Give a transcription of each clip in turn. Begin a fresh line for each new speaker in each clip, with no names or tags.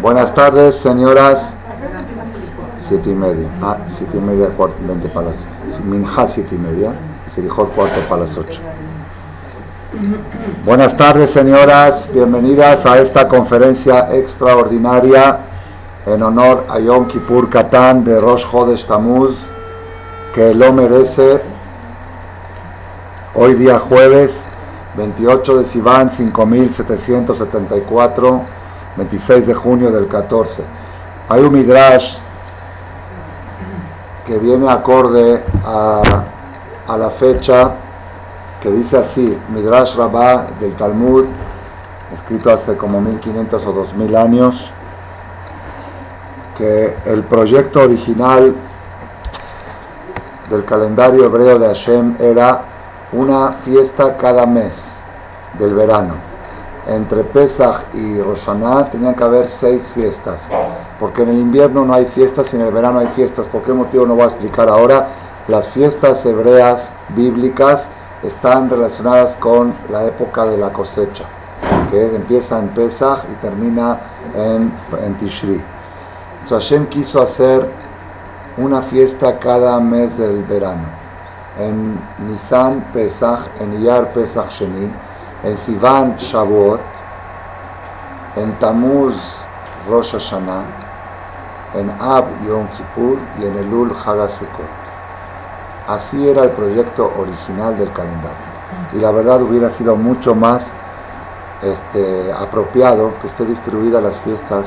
Buenas tardes, señoras. Siete y media. Ah, siete y media, cuarto, veinte para las... Minja, siete y media. El cuarto para las ocho. Buenas tardes, señoras. Bienvenidas a esta conferencia extraordinaria en honor a Yom Kippur Katán de Rosh Chodesh Tamuz, que lo merece hoy día jueves 28 de Sivan 5774, 26 de junio del 14. Hay un midrash que viene acorde a, a la fecha que dice así, Midrash Rabbah del Talmud, escrito hace como 1500 o 2000 años, que el proyecto original del calendario hebreo de Hashem era una fiesta cada mes del verano. Entre Pesach y Rosh tenían que haber seis fiestas, porque en el invierno no hay fiestas y en el verano hay fiestas. ¿Por qué motivo no voy a explicar ahora? Las fiestas hebreas bíblicas están relacionadas con la época de la cosecha, que empieza en Pesach y termina en, en Tishri. Entonces Hashem quiso hacer una fiesta cada mes del verano en Nisan Pesach, en Iyar Pesach Sheni, en Sivan Shavuot, en Tamuz Rosh Hashanah, en Ab Yom Kippur y en Elul Hagasukot. Así era el proyecto original del calendario. Y la verdad hubiera sido mucho más este, apropiado que esté distribuida las fiestas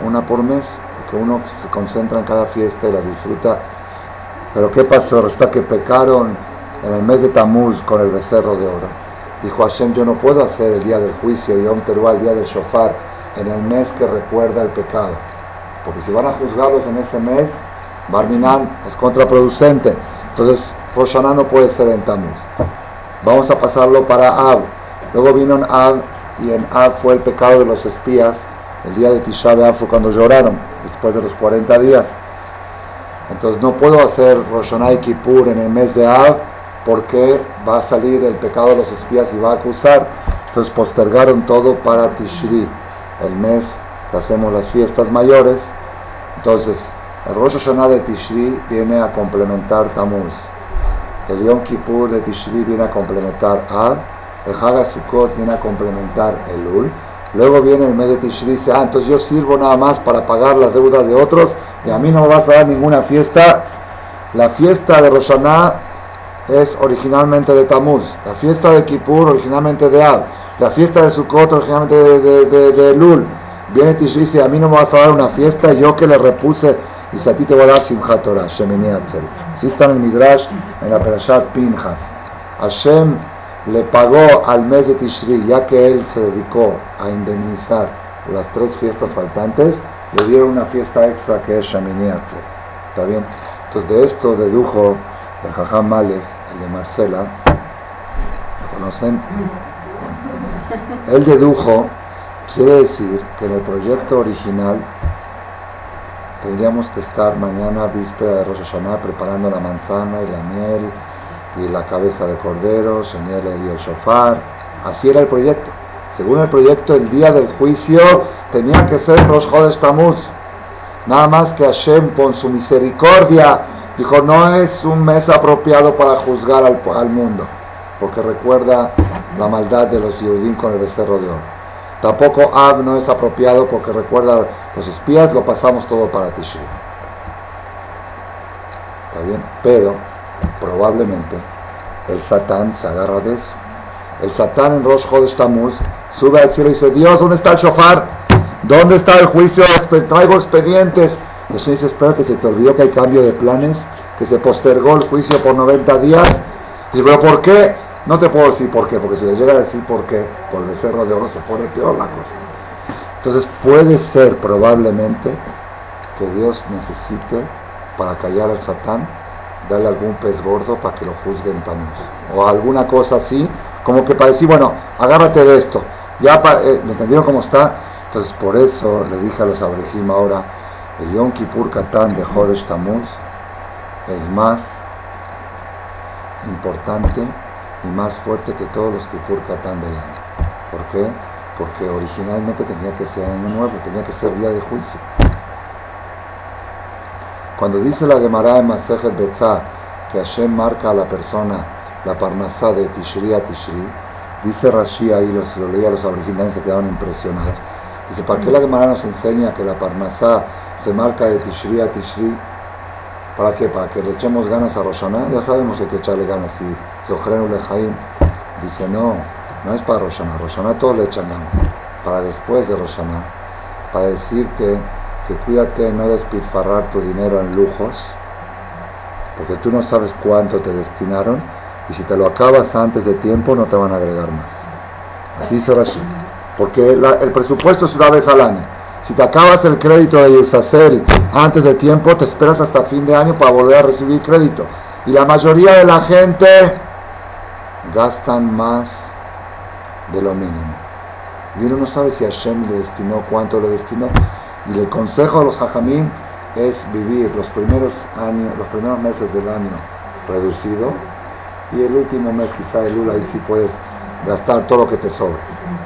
una por mes, que uno se concentra en cada fiesta y la disfruta pero ¿qué pasó? Resulta que pecaron en el mes de Tamuz con el becerro de oro. Dijo Hashem, yo no puedo hacer el día del juicio, Yom Teruah, el día del shofar, en el mes que recuerda el pecado. Porque si van a juzgarlos en ese mes, Barminan es contraproducente. Entonces, Rosh no puede ser en Tamuz. Vamos a pasarlo para Ab. Luego vino en Ab y en Ab fue el pecado de los espías. El día de Tisha B'Av fue cuando lloraron, después de los 40 días. Entonces no puedo hacer Rosh y Kippur en el mes de Av porque va a salir el pecado de los espías y va a acusar. Entonces postergaron todo para Tishri, el mes que hacemos las fiestas mayores. Entonces el Rosh Hashanah de Tishri viene a complementar Tamuz. El Yom Kippur de Tishri viene a complementar Av. El Haga Sukkot viene a complementar Elul. Luego viene el mes de Tishri y dice, ah, entonces yo sirvo nada más para pagar las deudas de otros y a mí no me vas a dar ninguna fiesta. La fiesta de Roshaná es originalmente de Tamuz, la fiesta de Kippur originalmente de Ab, la fiesta de Sukkot originalmente de, de, Lul. Viene Tishri y dice, a mí no me vas a dar una fiesta, yo que le repuse, y si a ti te voy a dar Simchat Torah, Shemini Así está en el Midrash, en la Perashat Pinchas. Hashem le pagó al mes de Tishri, ya que él se dedicó a indemnizar las tres fiestas faltantes, le dieron una fiesta extra que es Shamini ¿Está bien? Entonces de esto dedujo el Jajam Male, el de Marcela, ¿lo conocen? Él dedujo, quiere decir que en el proyecto original tendríamos que estar mañana, víspera de Rosh Hashanah, preparando la manzana y la miel y la cabeza de cordero, señal y el shofar. Así era el proyecto. Según el proyecto, el día del juicio tenía que ser Rosh Chodesh Tamuz. Nada más que Hashem, con su misericordia, dijo: No es un mes apropiado para juzgar al, mundo, porque recuerda la maldad de los Yehudim con el becerro de oro. Tampoco Ab no es apropiado porque recuerda los espías, lo pasamos todo para Tishri. ¿Está bien? Pero probablemente el Satán se agarra de eso. El Satán en Rosh Chodesh Tamuz sube al cielo y dice, Dios, ¿dónde está el shofar? ¿Dónde está el juicio? Traigo expedientes. Y Dios dice, espera que se te olvidó que hay cambio de planes, que se postergó el juicio por 90 días. Y pero ¿por qué? No te puedo decir por qué, porque si le llega a decir por qué, por el becerro de oro se pone peor la cosa. Entonces puede ser probablemente que Dios necesite para callar al Satán darle algún pez gordo para que lo juzguen también. O alguna cosa así, como que para decir, bueno, agárrate de esto. Ya, eh, ¿me entendieron cómo está? Entonces, por eso le dije a los abrejim ahora, el Yom Kippur Katán de Jodesh Tamuz es más importante y más fuerte que todos los Kippur Katán del año. ¿Por qué? porque originalmente tenía que ser año nuevo, tenía que ser día de juicio. Cuando dice la Gemara de Masejet Betzah que Hashem marca a la persona la parnasá de Tishri a Tishri, dice Rashi ahí, los, lo leía los originales se quedaron impresionados. Dice, ¿para qué la Gemara nos enseña que la parnasá se marca de Tishri a Tishri? ¿Para qué? ¿Para que le echemos ganas a Roshaná? Ya sabemos que hay que echarle ganas. Y Zohrenu Lejaim dice, no, no es para Roshaná. Roshaná todos le echan ganas. Para después de Roshaná, para decirte que cuídate no despilfarrar tu dinero en lujos, porque tú no sabes cuánto te destinaron y si te lo acabas antes de tiempo no te van a agregar más. Así Rashi. Porque el presupuesto es una vez al año. Si te acabas el crédito de Yusacel antes de tiempo, te esperas hasta fin de año para volver a recibir crédito. Y la mayoría de la gente gastan más de lo mínimo. Y uno no sabe si Hashem le destinó, cuánto le destinó. Y el consejo de los hajamim es vivir los primeros años, los primeros meses del año reducido y el último mes quizá el Lula ahí sí puedes gastar todo lo que te sobra.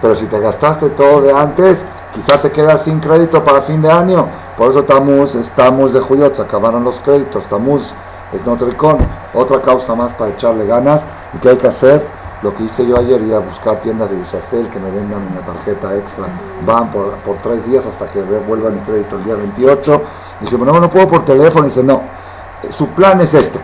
Pero si te gastaste todo de antes, quizá te quedas sin crédito para fin de año. Por eso estamos, estamos de Juyot, se acabaron los créditos, estamos es Notricón, otra causa más para echarle ganas. ¿Y qué hay que hacer? Lo que hice yo ayer, ir a buscar tiendas de Yusacel que me vendan una tarjeta extra. Van por, tres días hasta que vuelva mi crédito el día 28. Y dice, no, no puedo por teléfono. Dice, no, su plan es este.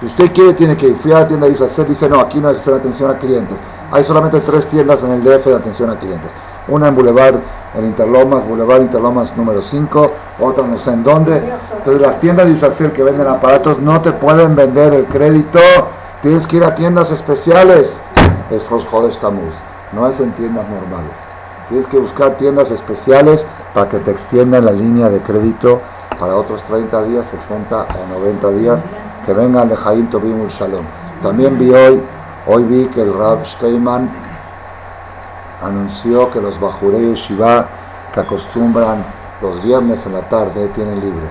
Si usted quiere, tiene que ir. A la tienda de Yusacel, dice, no, aquí no es hacer atención a clientes. Hay solamente tres tiendas en el DF de atención a clientes. Una en Boulevard, en Interlomas, Boulevard Interlomas número 5, otra no sé en dónde. Entonces las tiendas de Yusacel que venden aparatos no te pueden vender el crédito. Tienes que ir a tiendas especiales es Jodes Tamuz, no es en tiendas normales. Tienes que buscar tiendas especiales para que te extiendan la línea de crédito para otros 30 días, 60 o 90 días, que vengan de Jaim Tobim Shalom. También vi hoy, hoy vi que el Rab Steinman anunció que los Bajurei Shiva que acostumbran los viernes en la tarde tienen libre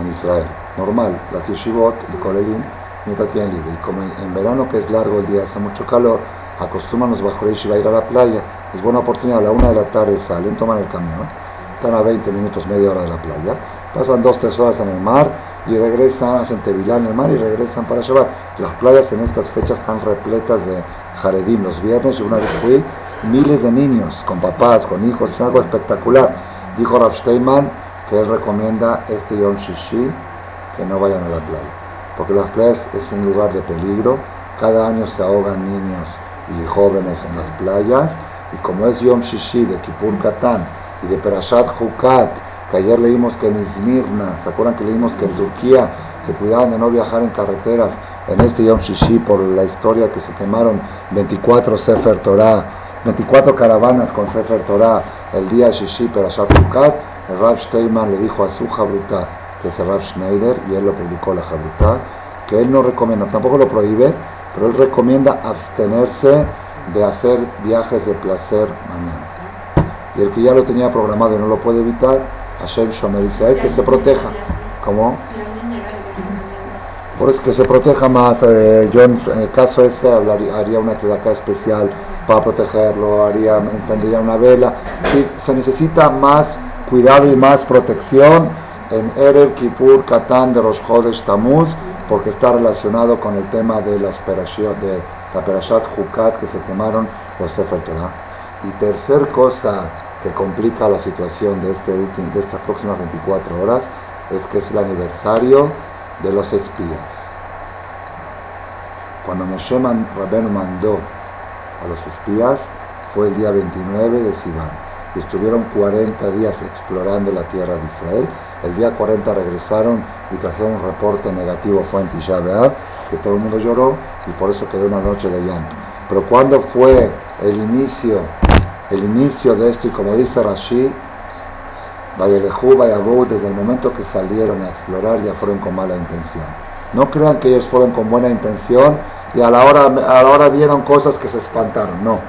en Israel. Normal, las yeshivot, el colegín, mientras tienen libre. Y como en verano que es largo el día, hace mucho calor, acostumbran los y va a ir a la playa, es buena oportunidad, a la una de la tarde salen, toman el camión, están a 20 minutos, media hora de la playa, pasan dos, tres horas en el mar y regresan, hacen tevilá en el mar y regresan para llevar. Las playas en estas fechas están repletas de jaredim. Los viernes, yo una vez fui, miles de niños, con papás, con hijos, es algo espectacular. Dijo Rav Steinman que él recomienda este Yom Shishi, que no vayan a la playa, porque las playas es un lugar de peligro, cada año se ahogan niños y jóvenes en las playas, y como es Yom Shishi de Kippur Katan y de Perashat Hukat, que ayer leímos que en Izmirna, ¿se acuerdan que leímos que en Turquía se cuidaban de no viajar en carreteras? En este Yom Shishi, por la historia que se quemaron 24 Sefer Torah, 24 caravanas con Sefer Torah el día Shishi Perashat Hukat, el Rav Steinman le dijo a su Jabruta, que es el Rav Schneider, y él lo publicó la Jabruta, que él no recomienda, tampoco lo prohíbe, pero él recomienda abstenerse de hacer viajes de placer mañana. Y el que ya lo tenía programado y no lo puede evitar, Hashem Shomer Israel, que se proteja. ¿Cómo? Por eso que se proteja más. Eh, yo en, el caso ese haría una tzedaká especial para protegerlo, haría, encendería una vela. Sí, se necesita más cuidado y más protección en Erev Kippur Katán de los Jodes Tamuz porque está relacionado con el tema de, las de la Perashat Hukat que se quemaron los Sefer. Y tercer cosa que complica la situación de, este último, de estas próximas 24 horas es que es el aniversario de los espías. Cuando Moshe Rabbeinu mandó a los espías fue el día 29 de Sivan y estuvieron 40 días explorando la tierra de Israel el día 40 regresaron y trajeron un reporte negativo, fue en Tisha que todo el mundo lloró y por eso quedó una noche de llanto. Pero cuando fue el inicio, el inicio de esto, y como dice Rashi, Vayelejú, Vayabú, desde el momento que salieron a explorar ya fueron con mala intención. No crean que ellos fueron con buena intención y a la hora, a la hora vieron cosas que se espantaron. No,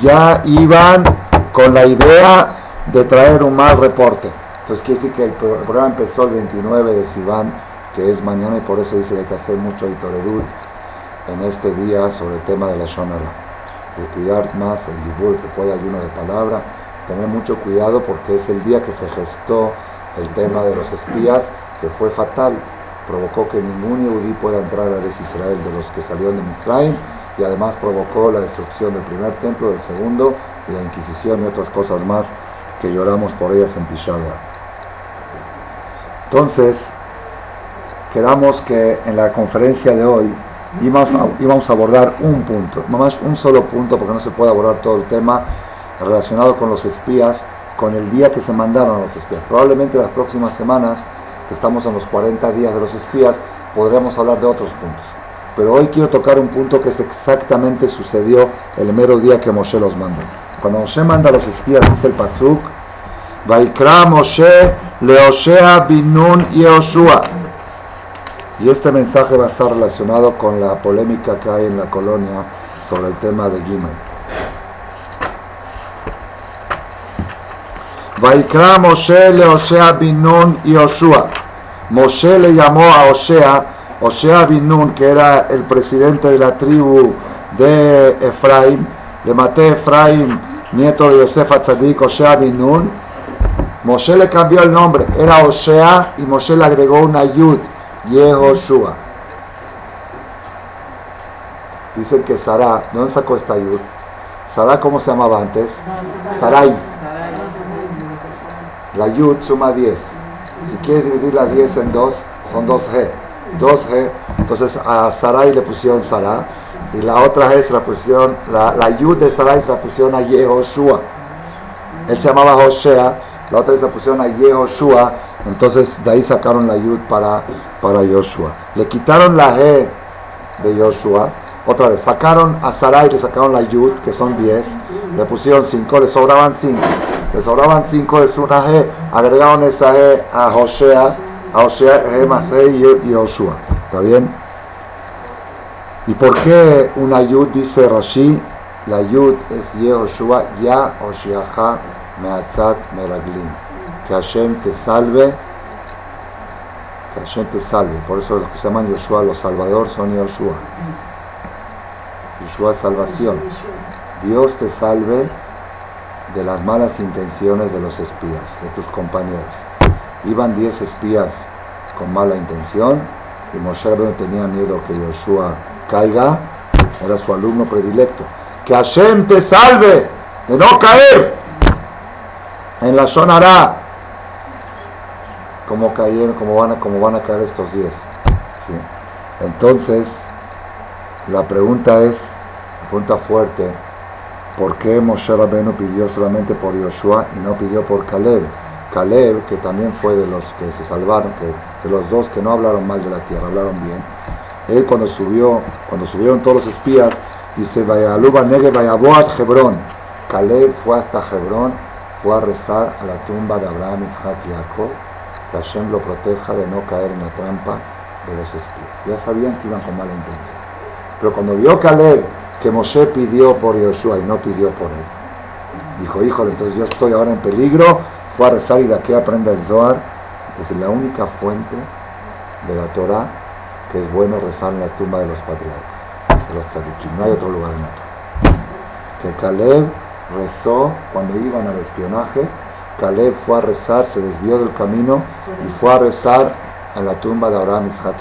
ya iban con la idea de traer un mal reporte. Entonces quiere decir que el programa empezó el 29 de Sivan, que es mañana, y por eso dice que hay que hacer mucho Itoredut en este día sobre el tema de la Shonara. de cuidar más el dibur, que pueda ayuno de palabra, tener mucho cuidado porque es el día que se gestó el tema de los espías, que fue fatal, provocó que ningún yudí pueda entrar a Israel de los que salieron de Mitzrayim y además provocó la destrucción del primer templo, del segundo, y la Inquisición y otras cosas más que lloramos por ellas en Pishada. Entonces, quedamos que en la conferencia de hoy íbamos a, a abordar un punto, más un solo punto, porque no se puede abordar todo el tema relacionado con los espías, con el día que se mandaron los espías. Probablemente las próximas semanas, que estamos en los 40 días de los espías, podremos hablar de otros puntos. Pero hoy quiero tocar un punto que es exactamente sucedió el mero día que Moshe los mandó. Cuando Moshe manda a los espías, dice el Pasuk, Vaikra Moshe Leoshea Binun y Yoshua. Y este mensaje va a estar relacionado con la polémica que hay en la colonia sobre el tema de Gimel. Vaikra Moshe Leoshea Binun y Yoshua. Moshe le llamó a Osea, Osea Binun, que era el presidente de la tribu de Efraín, le maté Efraín, nieto de Yosef Atzadik, Osea Binun, Moshe le cambió el nombre, era Osea y Moshe le agregó una yud, Yehoshua. Dicen que Sara, ¿dónde sacó esta yud? Sara, ¿cómo se llamaba antes? Sarai. La yud suma 10. Si quieres dividir la 10 en 2, son 2G. 2G, entonces a Sarai le pusieron Sara y la otra es la pusieron, la, la yud de Sarai se la pusieron a Yehoshua. Él se llamaba Josea la otra se pusieron a Yehoshua, entonces de ahí sacaron la Yud para, para Yoshua. Le quitaron la G de Yoshua, otra vez, sacaron a Sarai, le sacaron la Yud, que son 10, le pusieron 5, le sobraban 5, le sobraban 5, es una G, agregaron esa G a Josea, a Josea, G más E y Yoshua, ¿está bien? ¿Y por qué una Yud dice Rashi? La Yud es Yehoshua, Ya Oshiaha Meatzat Meraglim. Que Hashem te salve, que Hashem te salve. Por eso los que se llaman Yoshua, los salvadores son Yoshua. Yoshua salvación. Dios te salve de las malas intenciones de los espías, de tus compañeros. Iban 10 espías con mala intención y Moshe no tenía miedo que Yoshua caiga, era su alumno predilecto. Que Hashem te salve de no caer en la zona como cayeron, como van a, como van a caer estos días. Entonces, la pregunta es, la pregunta fuerte, ¿por qué Moshe Rabbeinu pidió solamente por Yoshua y no pidió por Caleb? Caleb, que también fue de los que se salvaron, de los dos que no hablaron mal de la tierra, hablaron bien. Él cuando subió, cuando subieron todos los espías, dice, vaya Aluba Nege, vaya Boat Hebrón. Caleb fue hasta Hebrón fue a rezar a la tumba de Abraham, Isaac y Jacob, que Hashem lo proteja de no caer en la trampa de los espías. Ya sabían que iban con mala intención. Pero cuando vio Caleb que Moshe pidió por Yoshua y no pidió por él, dijo, híjole, entonces yo estoy ahora en peligro, fue a rezar y de aquí aprenda el Zohar, es la única fuente de la Torah que es bueno rezar en la tumba de los patriarcas, de los tzadikim, no hay otro lugar en la Torah. Que Caleb rezó cuando iban al espionaje. Caleb fue a rezar, se desvió del camino y fue a rezar en la tumba de Abraham, Isaac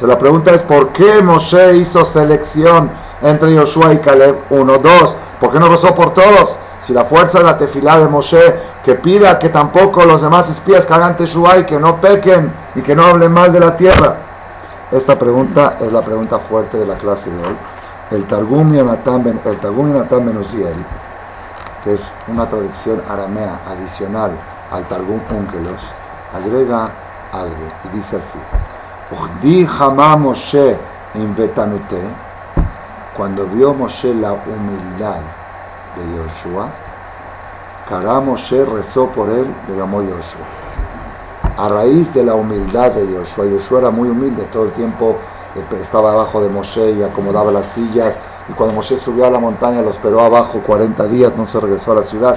La pregunta es, ¿por qué Moshe hizo selección entre Josué y Caleb? Uno, dos, ¿por qué no rezó por todos? Si la fuerza de la tefilá de Moshe, que pida que tampoco los demás espías que hagan teshuva y que no pequen y que no hablen mal de la tierra. Esta pregunta es la pregunta fuerte de la clase de hoy el Targum Yonatan Ben, el Targum que es una traducción aramea adicional al Targum Unkelos, agrega algo y dice así: Di Hama Moshe invetanute, cuando vio Moshe la humildad de Yoshua, Kara Moshe rezó por él, le llamó Yoshua. A raíz de la humildad de Yoshua, Yoshua era muy humilde, todo el tiempo estaba abajo de Moshe y acomodaba las sillas. Y cuando Moshe subió a la montaña lo esperó abajo 40 días, no se regresó a la ciudad.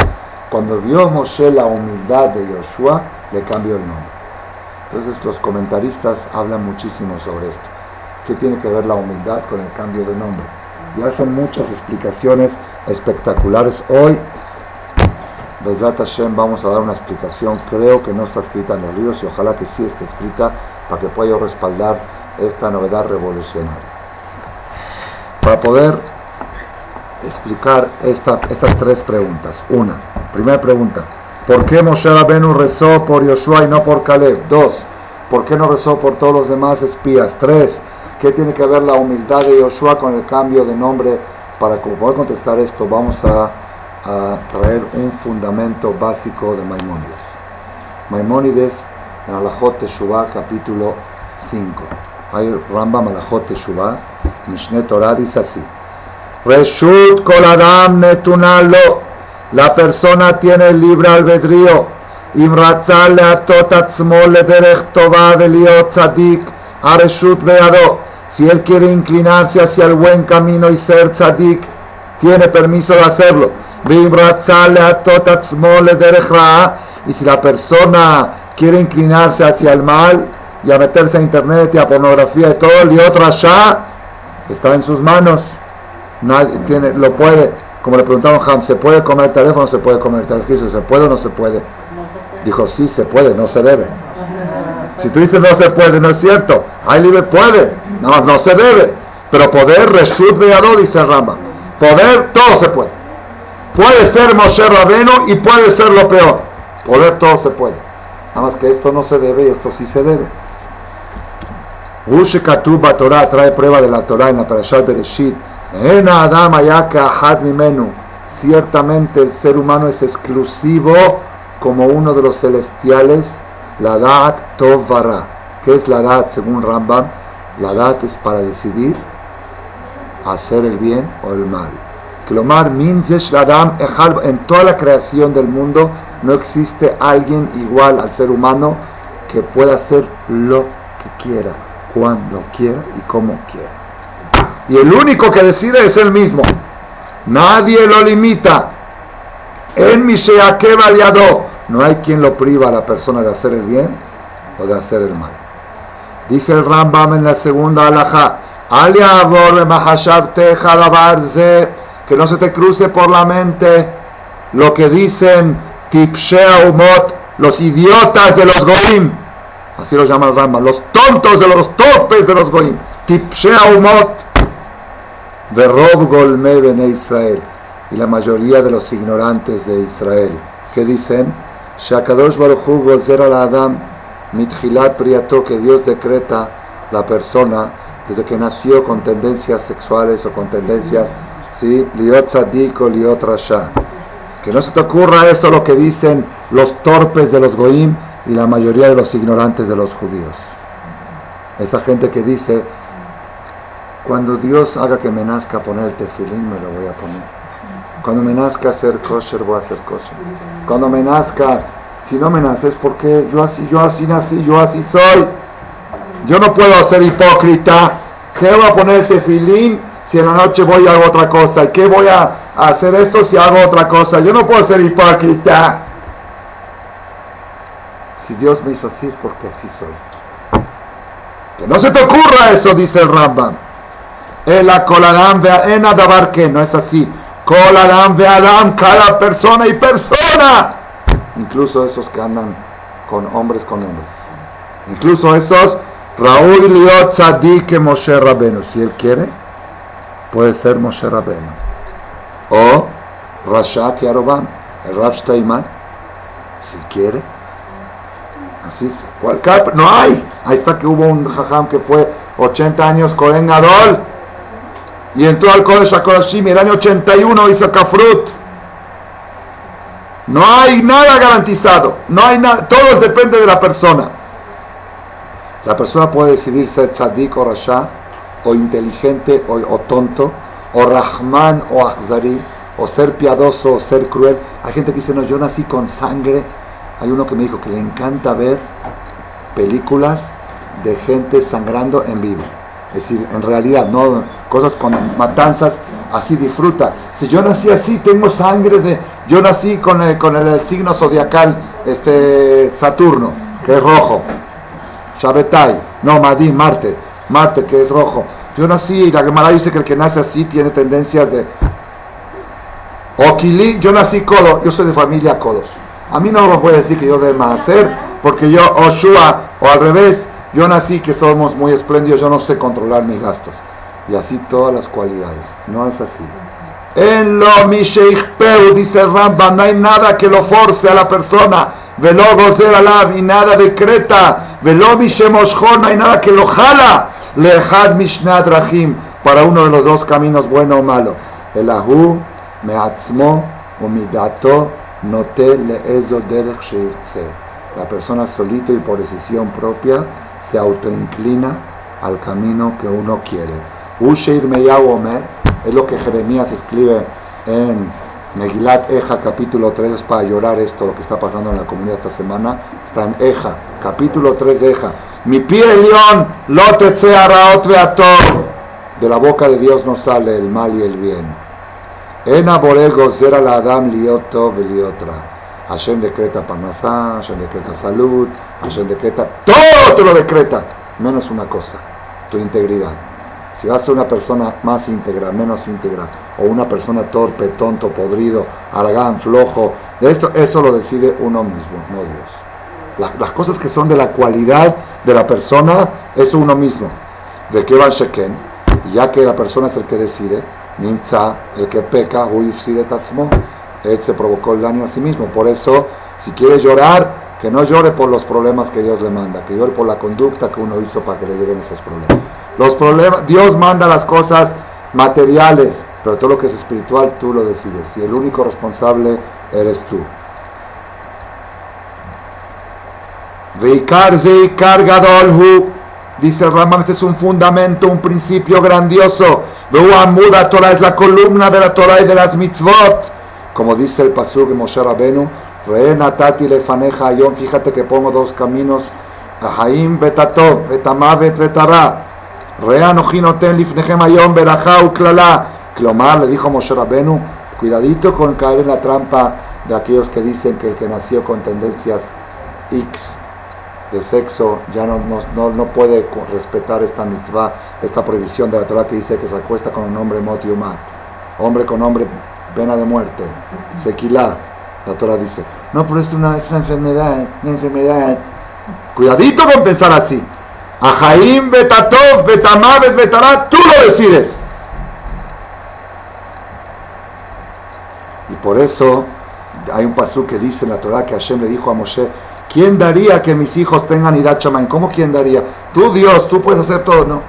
Cuando vio Moshe la humildad de Yoshua, le cambió el nombre. Entonces los comentaristas hablan muchísimo sobre esto. ¿Qué tiene que ver la humildad con el cambio de nombre? y hacen muchas explicaciones espectaculares. Hoy, Besat Hashem, vamos a dar una explicación, creo que no está escrita en los libros y ojalá que sí esté escrita para que pueda respaldar esta novedad revolucionaria. Para poder explicar estas tres preguntas. Una, primera pregunta, ¿por qué Moshe Rabenu rezó por Yoshua y no por Caleb? Dos, ¿por qué no rezó por todos los demás espías? Tres, ¿qué tiene que ver la humildad de Yoshua con el cambio de nombre? Para poder contestar esto, vamos a, traer un fundamento básico de Maimónides. Maimónides en Alajot capítulo 5. Hay Rambam Alajot Teshuvah, Torah dice así. Reshut koladam netunalo. La persona tiene libre albedrío. Tzadik. Areshut beado. Si él quiere inclinarse hacia el buen camino y ser tzadik, tiene permiso de hacerlo. Y si la persona quiere inclinarse hacia el mal y a meterse a internet y a pornografía y todo, liot rasha, está en sus manos nadie tiene, lo puede, como le preguntaron Ham, ¿se puede comer el teléfono? ¿Se puede comer el teléfono? ¿Se puede o no se puede? Dijo, sí, se puede, no se debe. Si tú dices no se puede, no es cierto. Hay libre puede, no, no se debe. Pero poder, Reshut Beado, dice Rama. Poder, todo se puede. Puede ser Moshe Rabeno y puede ser lo peor. Poder, todo se puede. Nada más que esto no se debe y esto sí se debe. Ushe Katuba Torah trae prueba de la Torah en la Parashat Bereshit Ciertamente el ser humano es exclusivo como uno de los celestiales, la Dat Tovara. ¿Qué es la Dat según Rambam? La Dat es para decidir hacer el bien o el mal. En toda la creación del mundo no existe alguien igual al ser humano que pueda hacer lo que quiera, cuando quiera y como quiera. Y el único que decide es él mismo. Nadie lo limita. En mi variado. No hay quien lo priva a la persona de hacer el bien o de hacer el mal. Dice el Rambam en la segunda alhaja. Que no se te cruce por la mente lo que dicen tipshea umot, los idiotas de los goim. Así lo llama el Rambam. Los tontos de los topes de los goim. Tipshea umot de Rob Golme Bene Israel y la mayoría de los ignorantes de Israel, que dicen, Shakadosh Baruchu Gozer al Adam Mithilat Priato, que Dios decreta la persona desde que nació con tendencias sexuales o con tendencias, ¿sí? Liot Tzadik o Liot Rasha. Que no se te ocurra eso lo que dicen los torpes de los Goim y la mayoría de los ignorantes de los judíos. Esa gente que dice, cuando Dios haga que me nazca poner el tefilín, me lo voy a poner. Cuando me nazca hacer kosher, voy a hacer kosher. Cuando me nazca, si no me naces, porque yo así, yo así nací, yo así soy. Yo no puedo ser hipócrita. ¿Qué voy a poner el tefilín si en la noche voy a hago otra cosa? ¿Y qué voy a hacer esto si hago otra cosa? Yo no puedo ser hipócrita. Si Dios me hizo así es porque así soy. Que no se te ocurra eso, dice el Rambam. El coladam en adabar que no es así. Coladam adam, cada persona y persona. Incluso esos que andan con hombres con hombres. Incluso esos Raúl Liot Tzadik Moshe Rabenu. Si él quiere, puede ser Moshe Rabenu. O Rashak Yarobam, el Rav Si quiere. Así es. No hay. Ahí está que hubo un jajam que fue 80 años Cohen Gadol y entró al Kodesh HaKodashim el año 81 hizo Kafrut. No hay nada garantizado, no hay nada, todo depende de la persona. La persona puede decidir ser tzadik o rasha, o inteligente o, o tonto, o rahman o ahzari, o ser piadoso o ser cruel. Hay gente que dice, no, yo nací con sangre. Hay uno que me dijo que le encanta ver películas de gente sangrando en vivo. Es decir, en realidad, no cosas con matanzas, así disfruta. Si yo nací así, tengo sangre de... Yo nací con el, con el, signo zodiacal este, Saturno, que es rojo. Shabetai, no, Madín, Marte, Marte que es rojo. Yo nací, y la Gemara dice que el que nace así tiene tendencias de... Okili, yo nací codo, yo soy de familia codos. A mí no me puede decir que yo debo hacer, porque yo, Oshua, o al revés, yo nací que somos muy espléndidos, yo no sé controlar mis gastos. Y así todas las cualidades. No es así. En lo peu, dice Rambam, no hay nada que lo force a la persona. Velo gozer alab, y nada decreta. Velo mishemoshon, no hay nada que lo jala. Lehad mishnad rahim, para uno de los dos caminos, bueno o malo. El ahu, meatzmo, umidato, note leezo derech. La persona solito y por decisión propia se autoinclina al camino que uno quiere. Usheir Meyahu Omer, es lo que Jeremías escribe en Megilat Eja, capítulo 3, es para llorar esto, lo que está pasando en la comunidad esta semana. Está en Eja, capítulo 3 de Eja. Mi pie león, lote De la boca de Dios no sale el mal y el bien. En aborego zera la Adam lioto liotra. Hashem decreta panasá, Hashem decreta salud, Hashem decreta, todo te lo decreta, menos una cosa, tu integridad. Si vas a ser una persona más íntegra, menos íntegra, o una persona torpe, tonto, podrido, aragán, flojo, esto, eso lo decide uno mismo, no Dios. las cosas que son de la cualidad de la persona, es uno mismo. De qué va Sheken, ya que la persona es el que decide, Nimza, el que peca, de Tatzmo, él se provocó el daño a sí mismo. Por eso, si quiere llorar, que no llore por los problemas que Dios le manda, que llore por la conducta que uno hizo para que le lleguen esos problemas. Los problemas, Dios manda las cosas materiales, pero todo lo que es espiritual tú lo decides. Y el único responsable eres tú. Dice el Ramán, este es un fundamento, un principio grandioso. Torah es la columna de la Torah y de las mitzvot. Como dice el Pasuk Moshe Rabenu, Re natati lefaneja ayom, fíjate que pongo dos caminos, Ahaim betatov, betamavet betara. Re anojinoten lifnejem ayom, berajá uklala. Clomar le dijo Moshe Rabenu, cuidadito con caer en la trampa de aquellos que dicen que el que nació con tendencias X de sexo ya no, no, no, puede respetar esta mitzvah, esta prohibición de la Torah que dice que se acuesta con un hombre mot hombre con hombre pena de muerte, sequilá. La Torah dice, no, pero es una, es una enfermedad, una enfermedad. Cuidadito con pensar así. Ajaim betatov, betamavet, betará, tú lo decides. Y por eso hay un pasú que dice en la Torah que Hashem le dijo a Moshe, ¿quién daría que mis hijos tengan irachaman? ¿Cómo quién daría? Tú Dios, tú puedes hacer todo, no.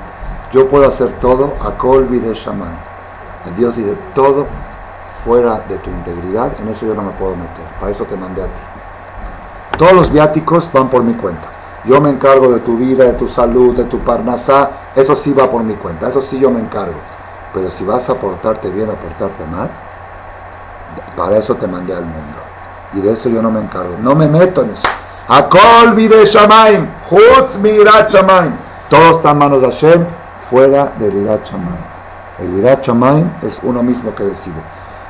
Yo puedo hacer todo a Colby de Shaman. Dios dice todo fuera de tu integridad, en eso yo no me puedo meter. Para eso te mandé a ti. Todos los viáticos van por mi cuenta. Yo me encargo de tu vida, de tu salud, de tu parnasá. Eso sí va por mi cuenta. Eso sí yo me encargo. Pero si vas a portarte bien o portarte mal, para eso te mandé al mundo. Y de eso yo no me encargo. No me meto en eso. Akol vide shamaim, chutz mirat shamaim. Todo está en manos de Hashem, fuera del irat shamaim. El irat shamaim es uno mismo que decide.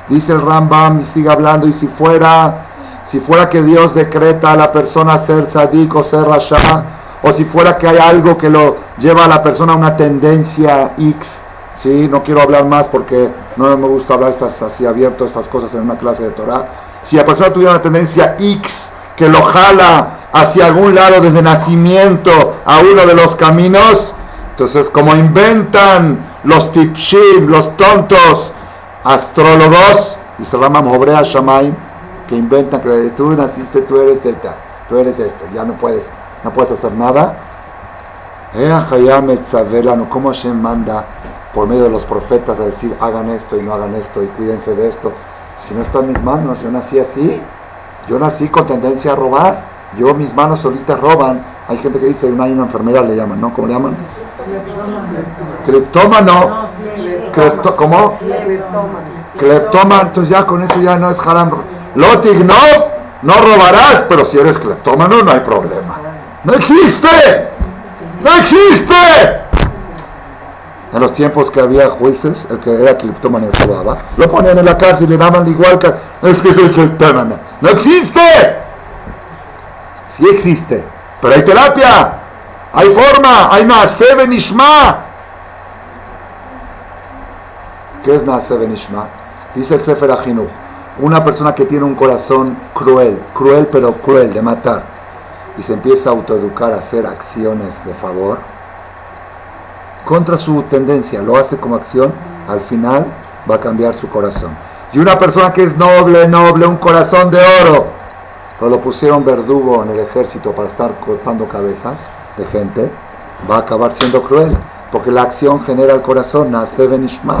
Dice el Rambam y sigue hablando, y si fuera, si fuera que Dios decreta a la persona ser sadik o ser rasha, o si fuera que hay algo que lo lleva a la persona a una tendencia X, ¿sí? no quiero hablar más porque no me gusta hablar estas, así abierto estas cosas en una clase de Torah. Si la persona tuviera una tendencia X que lo jala hacia algún lado desde nacimiento a uno de los caminos, entonces como inventan los tipshim, los tontos, astrólogos, y se llaman Obrea Shamaim, que inventan que tú naciste, tú eres esta, tú eres esto, ya no puedes, no puedes hacer nada. ¿Cómo Hashem manda por medio de los profetas a decir hagan esto y no hagan esto y cuídense de esto? Si no está en mis manos, yo nací así, yo nací con tendencia a robar, yo mis manos solitas roban. Hay gente que dice, hay una enfermedad le llaman, ¿no? ¿Cómo le llaman? Cleptómano. Clepto, ¿Cómo? Cleptómano. Entonces ya con eso ya no es haram. Lotig, no, no robarás, pero si eres cleptómano no hay problema. ¡No existe! ¡No existe! En los tiempos que había jueces, el que era cleptómano robaba, lo ponían en la cárcel y le daban igual que es que el cleptómano. ¡No existe! Sí existe, pero hay terapia. Hay forma, hay fe benishma. ¿Qué es Naase Benishma? Dice el Sefer Ajinuch, una persona que tiene un corazón cruel, cruel pero cruel, de matar, y se empieza a autoeducar a hacer acciones de favor, contra su tendencia, lo hace como acción, al final va a cambiar su corazón. Y una persona que es noble, noble, un corazón de oro, pero lo pusieron verdugo en el ejército para estar cortando cabezas de gente, va a acabar siendo cruel, porque la acción genera el corazón, nace benishma.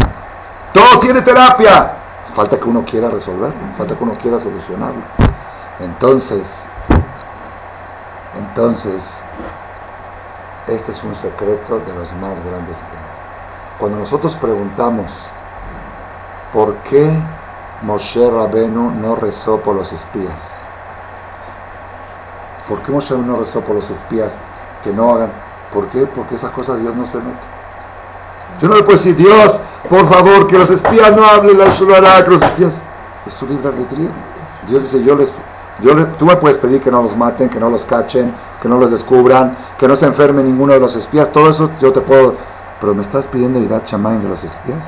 Todo tiene terapia. Falta que uno quiera resolverlo, falta que uno quiera solucionarlo. Entonces, entonces, este es un secreto de los más grandes que hay. Cuando nosotros preguntamos por qué Moshe Rabenu no rezó por los espías, ¿por qué Moshe no rezó por los espías que no hagan? ¿Por qué? Porque esas cosas Dios no se mete. Yo no le puedo decir, Dios, por favor, que los espías no hablen la Shulará, que los espías. Es su libre albedrío. Dios dice, yo les, yo tú me puedes pedir que no los maten, que no los cachen, que no los descubran, que no se enferme ninguno de los espías, todo eso yo te puedo. Pero me estás pidiendo ir a chamán de los espías.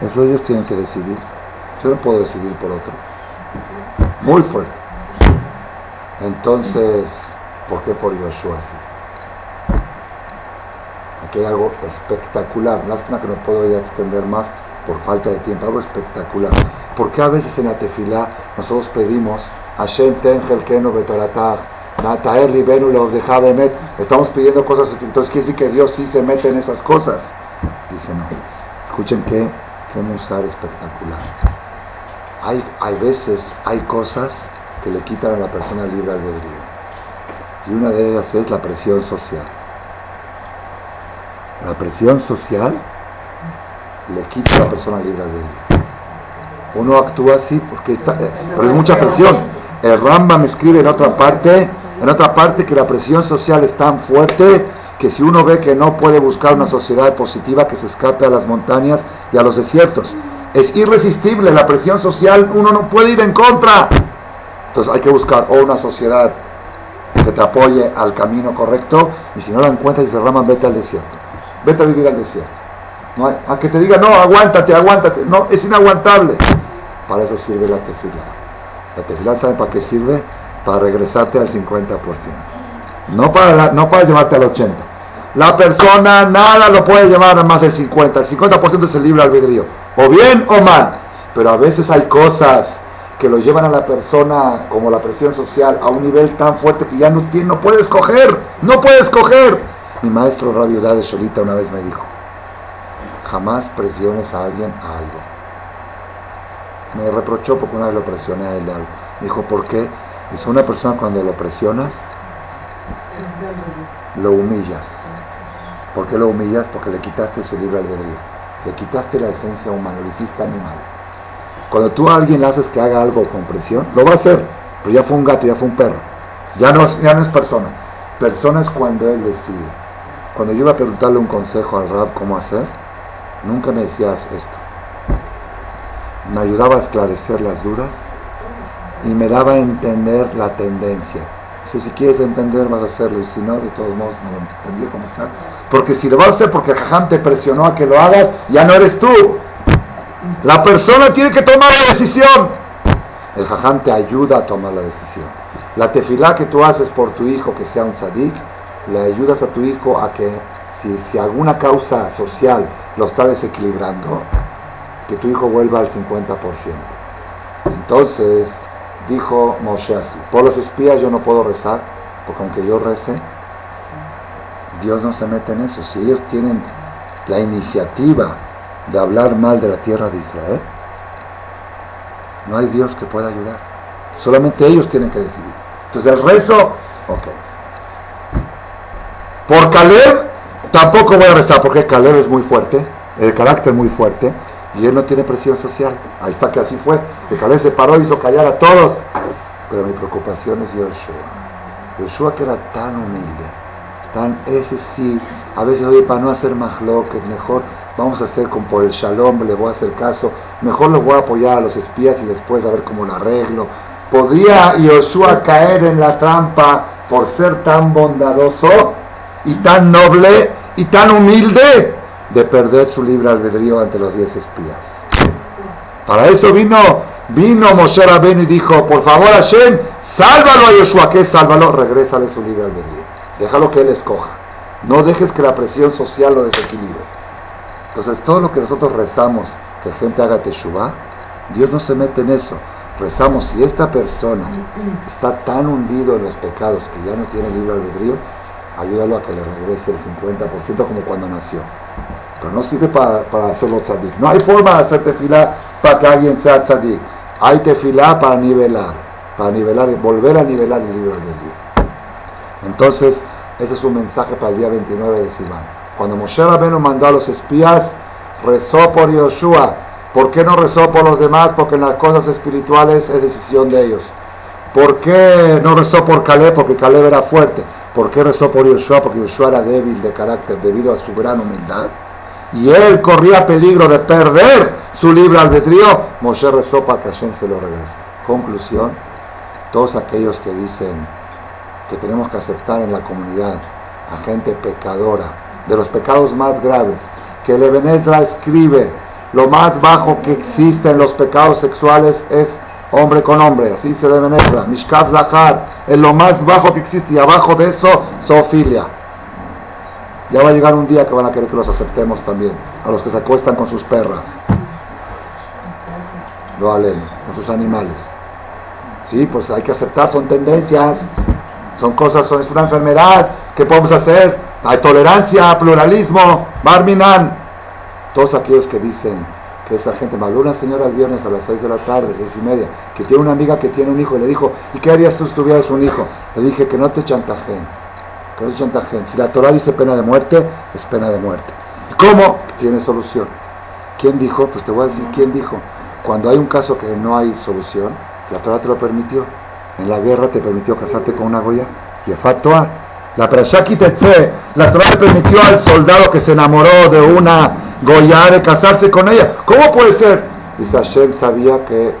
Eso ellos tienen que decidir. Yo no puedo decidir por otro. Muy fuerte. Entonces, ¿por qué por Yoshua así? Hay algo espectacular. Lástima que no puedo ya extender más por falta de tiempo. Algo espectacular. Porque a veces en la tefilá nosotros pedimos Hashem ten helkenu betoratah Estamos pidiendo cosas espirituales. Quiere decir que Dios sí se mete en esas cosas. Dice no. Escuchen que qué musar espectacular. Hay, hay veces, hay cosas que le quitan a la persona libre albedrío. Y una de ellas es la presión social. La presión social le quita la persona libre albedrío. Uno actúa así porque está, eh, pero es mucha presión. El me escribe en otra parte, en otra parte que la presión social es tan fuerte que si uno ve que no puede buscar una sociedad positiva que se escape a las montañas y a los desiertos, es irresistible la presión social, uno no puede ir en contra. Entonces hay que buscar o una sociedad que te apoye al camino correcto y si no la encuentras, dice Raman, vete al desierto vete a vivir al desierto. No a que te diga, no, aguántate, aguántate. No, es inaguantable. Para eso sirve la tefila. La tefila, ¿saben para qué sirve? Para regresarte al 50%. No para, no para llevarte al 80%. La persona nada lo puede llevar a más del 50%. El 50% es el libre albedrío. O bien o mal. Pero a veces hay cosas que lo llevan a la persona, como la presión social, a un nivel tan fuerte que ya no, tiene, no puede escoger. No puede escoger. Mi maestro Rabio de Solita una vez me dijo, jamás presiones a alguien a algo. Me reprochó porque una vez lo presioné a él algo. Me dijo, ¿por qué? Dice, una persona cuando lo presionas, lo humillas. ¿Por qué lo humillas? Porque le quitaste su libre albedrío. Le quitaste la esencia humana, lo hiciste animal. Cuando tú a alguien le haces que haga algo con presión, lo va a hacer. Pero ya fue un gato, ya fue un perro. Ya no, ya no es persona. Persona es cuando él decide. Cuando yo iba a preguntarle un consejo al Rab cómo hacer, nunca me decías esto. Me ayudaba a esclarecer las dudas y me daba a entender la tendencia. si quieres entender vas a hacerlo y si no, de todos modos no entendí cómo está. Porque si lo vas a hacer porque jajam te presionó a que lo hagas, ya no eres tú. La persona tiene que tomar la decisión. El jajam te ayuda a tomar la decisión. La tefilá que tú haces por tu hijo que sea un sadik, le ayudas a tu hijo a que si, si alguna causa social lo está desequilibrando, que tu hijo vuelva al 50%. Entonces dijo Moshe así, por los espías yo no puedo rezar, porque aunque yo rece, Dios no se mete en eso. Si ellos tienen la iniciativa de hablar mal de la tierra de Israel, no hay Dios que pueda ayudar. Solamente ellos tienen que decidir. Entonces el rezo, ok. Por Caleb tampoco voy a rezar porque Caleb es muy fuerte, el carácter muy fuerte y él no tiene presión social. Ahí está que así fue. Que Caleb se paró y hizo callar a todos. Pero mi preocupación es Yoshua. Yoshua que era tan humilde, tan ese sí. A veces, oye, para no hacer más que es mejor vamos a hacer con por el shalom, le voy a hacer caso. Mejor lo voy a apoyar a los espías y después a ver cómo lo arreglo. ¿Podría Yoshua caer en la trampa por ser tan bondadoso? Y tan noble y tan humilde de perder su libre albedrío ante los diez espías. Para eso vino, vino Moshe Rabbeinu y dijo, por favor Hashem, sálvalo a Yeshua, ¿qué sálvalo? Regrésale su libre albedrío. Déjalo que él escoja. No dejes que la presión social lo desequilibre. Entonces todo lo que nosotros rezamos, que gente haga teshuva, Dios no se mete en eso. Rezamos, si esta persona está tan hundido en los pecados que ya no tiene libre albedrío, ayúdalo a que le regrese el 50% como cuando nació. Pero no sirve para, hacerlo tzadik. No hay forma de hacer tefilá para que alguien sea tzadik. Hay tefilá para nivelar, para nivelar, volver a nivelar el libro de Dios. Entonces, ese es un mensaje para el día 29 de Sivan. Cuando Moshe Rabbeinu mandó a los espías, rezó por Yoshua. ¿Por qué no rezó por los demás? Porque en las cosas espirituales es decisión de ellos. ¿Por qué no rezó por Caleb? Porque Caleb era fuerte. ¿Por qué rezó por Yoshua? Porque Yoshua era débil de carácter debido a su gran humildad. Y él corría peligro de perder su libre albedrío. Moshe rezó para que Hashem se lo regrese. Conclusión, todos aquellos que dicen que tenemos que aceptar en la comunidad a gente pecadora, de los pecados más graves, que el Ebenezra escribe, lo más bajo que existe en los pecados sexuales es hombre con hombre, así se debe negra, Mishkav Zahar, es lo más bajo que existe y abajo de eso, zoofilia. Ya va a llegar un día que van a querer que los aceptemos también, a los que se acuestan con sus perras. Lo alen, con sus animales. Sí, pues hay que aceptar, son tendencias, son cosas, son, es una enfermedad, ¿qué podemos hacer? Hay tolerancia, pluralismo, Barminan. Todos aquellos que dicen, esa gente madura una señora el viernes a las 6 de la tarde, seis y media, que tiene una amiga que tiene un hijo le dijo, ¿y qué harías tú si tuvieras un hijo? Le dije que no te chantajeen, que no te chantajeen. Si la Torah dice pena de muerte, es pena de muerte. ¿Y cómo? Tiene solución. ¿Quién dijo? Pues te voy a decir, ¿quién dijo? Cuando hay un caso que no hay solución, la Torah te lo permitió. En la guerra te permitió casarte con una goya. Y Fatoa. La Perashaki la Torah le permitió al soldado que se enamoró de una Goya de casarse con ella. ¿Cómo puede ser? Dice Hashem sabía que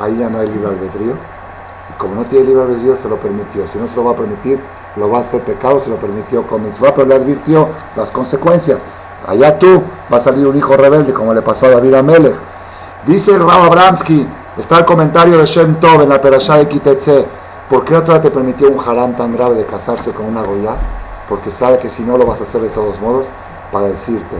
ahí ya no hay libre albedrío. Y como no tiene libre albedrío, se lo permitió. Si no se lo va a permitir, lo va a hacer pecado, se lo permitió con mitzvah, pero le advirtió las consecuencias. Allá tú va a salir un hijo rebelde, como le pasó a David Amelech. Dice Rav Abramsky, está el comentario de Shem Tov en la Perashá de Kitetse. ¿Por qué otra te permitió un haram tan grave de casarse con una Goya? Porque sabe que si no lo vas a hacer de todos modos, para decirte,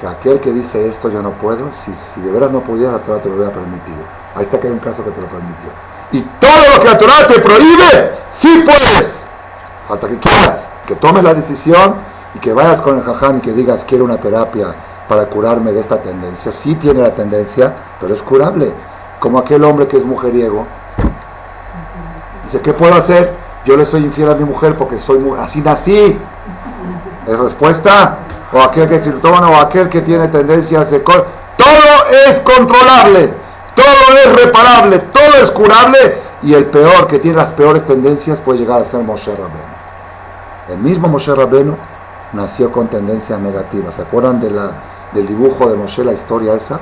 que aquel que dice esto yo no puedo, si, si de veras no pudiera, la Torah te lo hubiera permitido. Ahí está que hay un caso que te lo permitió. Y todo lo que la Torah te prohíbe, sí puedes. Falta que quieras, que tomes la decisión y que vayas con el jaján y que digas quiero una terapia para curarme de esta tendencia. Sí tiene la tendencia, pero es curable. Como aquel hombre que es mujeriego. Dice, ¿qué puedo hacer? Yo le soy infiel a mi mujer porque soy así nací. ¿Es respuesta? O aquel que toma o aquel que tiene tendencias de... Todo es controlable, todo es reparable, todo es curable y el peor que tiene las peores tendencias puede llegar a ser Moshe Rabbeinu. El mismo Moshe Rabbeinu nació con tendencias negativas. ¿Se acuerdan de la, del dibujo de Moshe, la historia esa?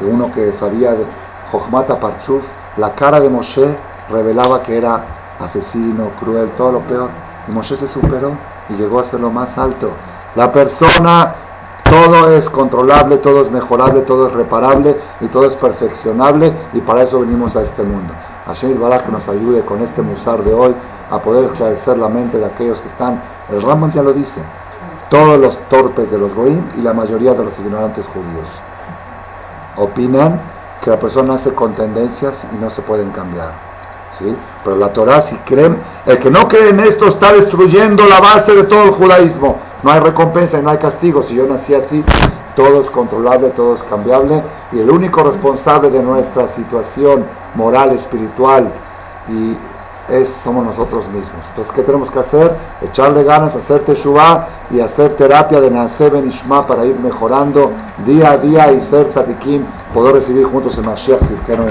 De uno que sabía de Jochmata Parzuf, la cara de Moshe revelaba que era asesino, cruel, todo lo peor. Y Moshe se superó y llegó a ser lo más alto. La persona, todo es controlable, todo es mejorable, todo es reparable y todo es perfeccionable y para eso venimos a este mundo. Hashem Barak que nos ayude con este musar de hoy a poder esclarecer la mente de aquellos que están, el Ramón ya lo dice, todos los torpes de los goim y la mayoría de los ignorantes judíos opinan que la persona nace con tendencias y no se pueden cambiar. ¿sí? Pero la Torah, si creen, el que no cree en esto está destruyendo la base de todo el judaísmo. No hay recompensa y no hay castigo. Si yo nací así, todo es controlable, todo es cambiable. Y el único responsable de nuestra situación moral, espiritual, y es, somos nosotros mismos. Entonces, ¿qué tenemos que hacer? Echarle ganas, hacer teshuvah y hacer terapia de Naseh Ben Ishma para ir mejorando día a día y ser tzadikim, poder recibir juntos el Mashiach, si que no